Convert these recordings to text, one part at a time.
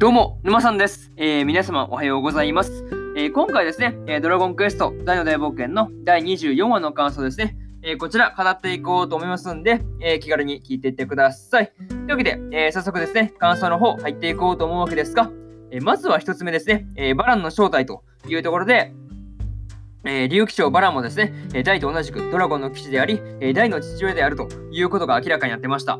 どうも、沼さんです。えー、皆様おはようございます。えー、今回ですね、えー、ドラゴンクエスト大の大冒険の第24話の感想ですね、えこちら語っていこうと思いますんで、え気軽に聞いていってください。というわけで、え早速ですね、感想の方入っていこうと思うわけですが、えまずは1つ目ですね、えバランの正体というところで、えー、竜騎長バランもですね、えー、大と同じくドラゴンの騎士であり、え、大の父親であるということが明らかになってました。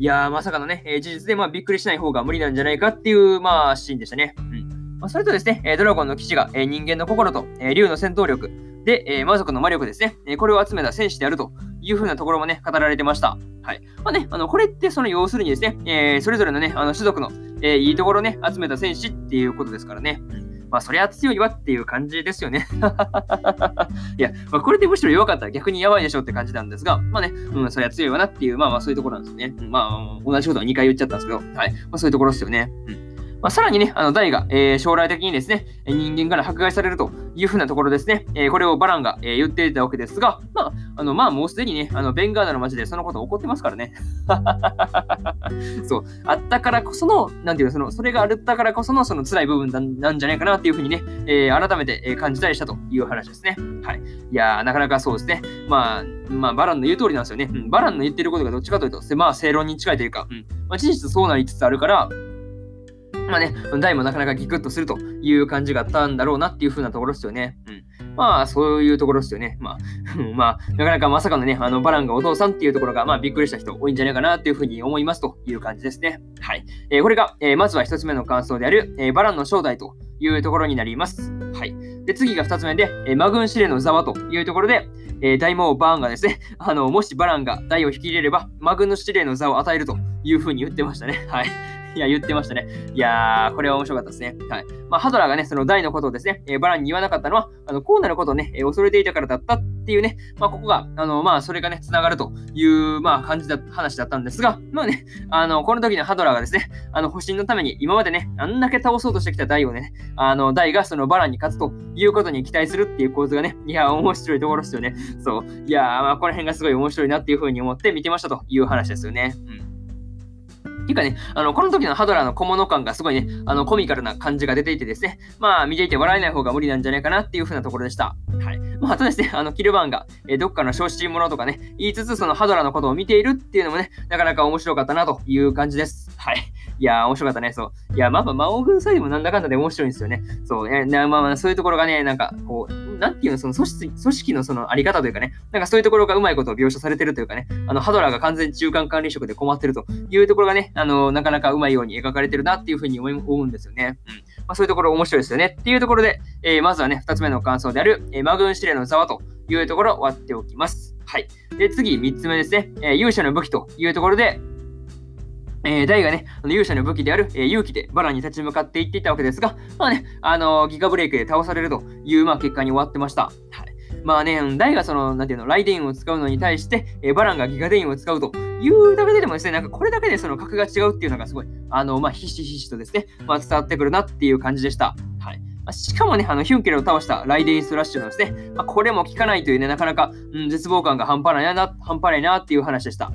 いやー、まさかのね、えー、事実で、まあ、びっくりしない方が無理なんじゃないかっていう、まあ、シーンでしたね。うん。まあ、それとですね、えドラゴンの騎士が、え人間の心と、え竜の戦闘力で、え魔族の魔力ですね、えこれを集めた戦士であるという風なところもね、語られてました。はい。まあね、あの、これってその要するにですね、えそれぞれのね、あの種族の、えいいところね、集めた戦士っていうことですからね。うんまあ、そりゃ強いわっていう感じですよね。いや、まあ、これでむしろ弱かったら逆にやばいでしょって感じなんですが、まあね、うん、そりゃ強いわなっていう、まあまあそういうところなんですよね。まあ、同じことは2回言っちゃったんですけど、はい。まあそういうところですよね。うん。まあ、さらにね、あの、ダイが、えー、将来的にですね、人間から迫害されるというふうなところですね、えー、これをバランが、えー、言っていたわけですが、まあ、あの、まあ、もうすでにね、あの、ベンガーダの街でそのこと起こってますからね。そう、あったからこその、なんていうの、その、それがあったからこその、その辛い部分なんじゃないかなっていうふうにね、えー、改めて感じたりしたという話ですね。はい。いやー、なかなかそうですね。まあ、まあ、バランの言う通りなんですよね。うん、バランの言ってることがどっちかというと、まあ、正論に近いというか、うん。まあ、事実そうなりつつあるから、まあね、大もなかなかギクッとするという感じがあったんだろうなっていう風なところですよね。うん。まあ、そういうところですよね。まあ、まあ、なかなかまさかのね、あの、バランがお父さんっていうところが、まあ、びっくりした人多いんじゃないかなっていうふうに思いますという感じですね。はい。えー、これが、えー、まずは一つ目の感想である、えー、バランの正体というところになります。はい。で、次が二つ目で、えー、マグン司令の座はというところで、えー、大魔王バーンがですね、あの、もしバランが大を引き入れれば、マグンの司令の座を与えるというふうに言ってましたね。はい。いや、言ってましたね。いやー、これは面白かったですね。はい。まあ、ハドラーがね、その大のことをですね、えー、バランに言わなかったのは、あの、こうなることをね、えー、恐れていたからだったっていうね、まあ、ここが、あの、まあ、それがね、繋がるという、まあ、感じだ、話だったんですが、まあね、あの、この時のハドラーがですね、あの、保身のために、今までね、あんだけ倒そうとしてきた大をね、あの、大がそのバランに勝つということに期待するっていう構図がね、いや、面白いところですよね。そう。いやーまあ、この辺がすごい面白いなっていうふうに思って見てましたという話ですよね。うん。ていうかね、あの、この時のハドラーの小物感がすごいね、あの、コミカルな感じが出ていてですね、まあ、見ていて笑えない方が無理なんじゃないかなっていう風なところでした。はい。まあ、あとですね、あの、キルバーンが、えー、どっかの小心者とかね、言いつつ、そのハドラーのことを見ているっていうのもね、なかなか面白かったなという感じです。はい。いやー、面白かったね。そう。いや、まあまあ、魔王軍サイドもなんだかんだで面白いんですよね。そう。えー、まあまあ、そういうところがね、なんか、こう、なんていうの、その組織組織のそのあり方というかね、なんかそういうところがうまいことを描写されてるというかね、あの、ハドラーが完全中間管理職で困ってるというところがね、あの、なかなかうまいように描かれてるなっていうふうに思うんですよね。うん。まあ、そういうところ面白いですよね。っていうところで、えー、まずはね、二つ目の感想である、えー、マグン司令のざわというところを終わっておきます。はい。で、次、三つ目ですね、えー、勇者の武器というところで、えー、ダイがね、勇者の武器である、えー、勇気でバランに立ち向かっていっていたわけですが、まあね、あのー、ギガブレイクで倒されるという、まあ、結果に終わってました。はい。まあね、ダイがその、なんていうの、ライデインを使うのに対して、えー、バランがギガデインを使うというだけででもですね、なんかこれだけでその格が違うっていうのがすごい、あの、まあ、ひしひしとですね、まあ、伝わってくるなっていう感じでした。はい。しかもね、あの、ヒュンケルを倒したライデインスラッシュのですね、まあ、これも効かないというね、なかなか、うん、絶望感が半端ないな、半端ないなっていう話でした。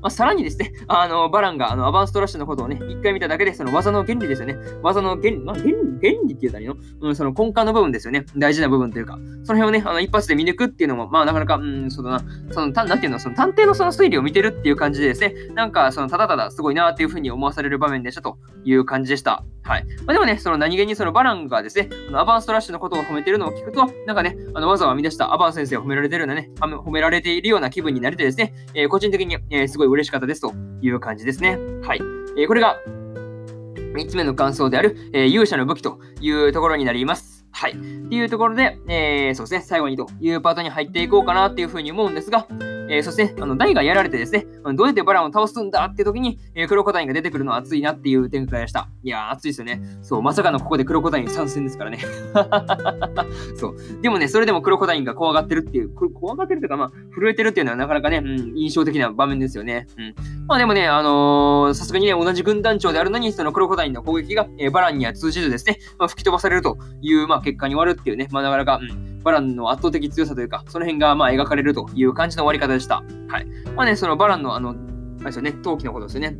まあ、さらにですね、あの、バランがあのアバンストラッシュのことをね、一回見ただけで、その技の原理ですよね。技の原理、まあ、原理、原理って言うたらいいの？うん、その根幹の部分ですよね。大事な部分というか、その辺をね、あの、一発で見抜くっていうのも、まあ、なかなか、うん、そうだな、その、たなんていうの、その探偵のその推理を見てるっていう感じでですね、なんか、その、ただただすごいなっていうふうに思わされる場面でしたという感じでした。はい。まあ、でもね、その何気にそのバランがですね、あのアバンストラッシュのことを褒めてるのを聞くと、なんかね、あのわざわざ編み出したアバン先生を褒められてるようなね、褒められているような気分になれてですね、えー、個人的に、えー、すごい嬉しかったですという感じですね。はい。えー、これが3つ目の感想である、え勇者の武器というところになります。はい。っていうところで、えー、そうですね、最後にというパートに入っていこうかなっていうふうに思うんですが、えー、そして、あの、ダイがやられてですね、どうやってバランを倒すんだって時に、えー、クロコダインが出てくるのは熱いなっていう展開でした。いやー、熱いですよね。そう、まさかのここでクロコダイン参戦ですからね。そう。でもね、それでもクロコダインが怖がってるっていう、怖がってるというか、まあ、震えてるっていうのはなかなかね、うん、印象的な場面ですよね。うん。まあでもね、あのさすがにね、同じ軍団長であるのに、そのクロコダインの攻撃が、えー、バランには通じずですね、まあ、吹き飛ばされるという、まあ、結果に終わるっていうね、まあ、なかなか、うん、バランの圧倒的強さというか、その辺が、まあ、描かれるという感じの終わり方でした。はい。まあね、そのバランの、あの、あれですよね、陶器のことですよね。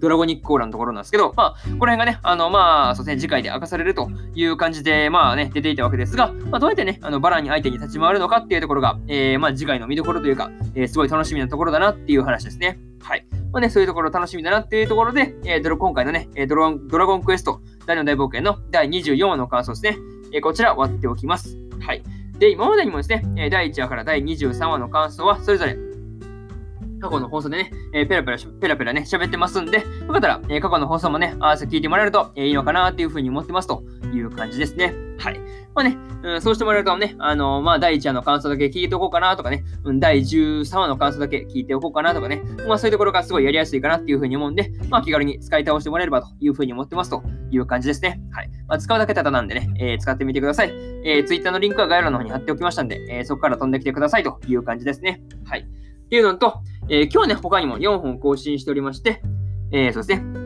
ドラゴニックコーラのところなんですけど、まあ、この辺がね、あの、まあ、そうですね、次回で明かされるという感じで、まあね、出ていたわけですが、まあ、どうやってね、あの、バランに相手に立ち回るのかっていうところが、えー、まあ、次回の見どころというか、えー、すごい楽しみなところだなっていう話ですね。はい。まあね、そういうところ楽しみだなっていうところで、えー、今回のね、ドラドラゴンクエスト、大の大冒険の第24話の感想ですね。えー、こちら割っておきます。はい。で、今までにもですね、第1話から第23話の感想は、それぞれ過去の放送でね、えー、ペラペラ、ペラペラね、喋ってますんで、よかったら、えー、過去の放送もね、合わせ聞いてもらえると、えー、いいのかなっていうふうに思ってますという感じですね。はい。まあね、うん、そうしてもらえるとね、あのー、まあ、第1話の感想だけ聞いておこうかなとかね、うん、第13話の感想だけ聞いておこうかなとかね、まあ、そういうところがすごいやりやすいかなっていうふうに思うんで、まあ、気軽に使い倒してもらえればというふうに思ってますという感じですね。はい。まあ、使うだけただなんでね、えー、使ってみてください。えー、Twitter のリンクは概要欄の方に貼っておきましたんで、えー、そこから飛んできてくださいという感じですね。はい。っていうのと、え、今日ね、他にも4本更新しておりまして、え、そうですね。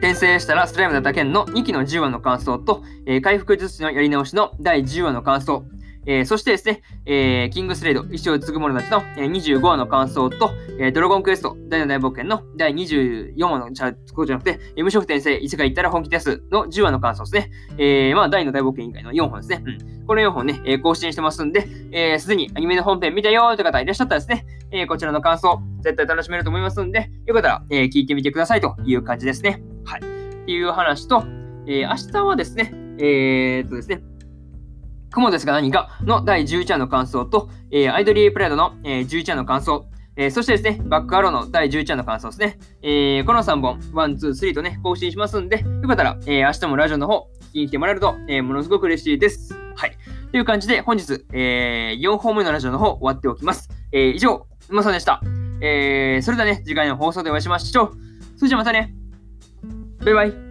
転生したらスライムだった件の2期の10話の感想と、えー、回復術師のやり直しの第10話の感想、えー、そしてですね、えー、キングスレイド、一生継ぐ者たちの、えー、25話の感想と、えー、ドラゴンクエスト、大の大冒険の第24話の、じゃこうじゃなくて、えー、無職転生、異世界行ったら本気ですの10話の感想ですね。えー、まあ、大の大冒険以外の4本ですね。うん。この4本ね、えー、更新してますんで、えー、すでにアニメの本編見たよーって方いらっしゃったらですね、えー、こちらの感想、絶対楽しめると思いますんで、よかったら、えー、聞いてみてくださいという感じですね。はい。っていう話と、えー、明日はですね、えー、っとですね、雲ですが何かの第11話の感想と、えー、アイドリープライドの、えー、11話の感想、えー、そしてですね、バックアローの第11話の感想ですね。えー、この3本、1、2、3とね、更新しますんで、よかったら、えー、明日もラジオの方、聞きに来てもらえると、えー、ものすごく嬉しいです。はい。という感じで、本日、えー、4本目のラジオの方、終わっておきます。えー、以上、馬さんでした。えー、それではね、次回の放送でお会いしましょう。それじゃまたね。バイバイ。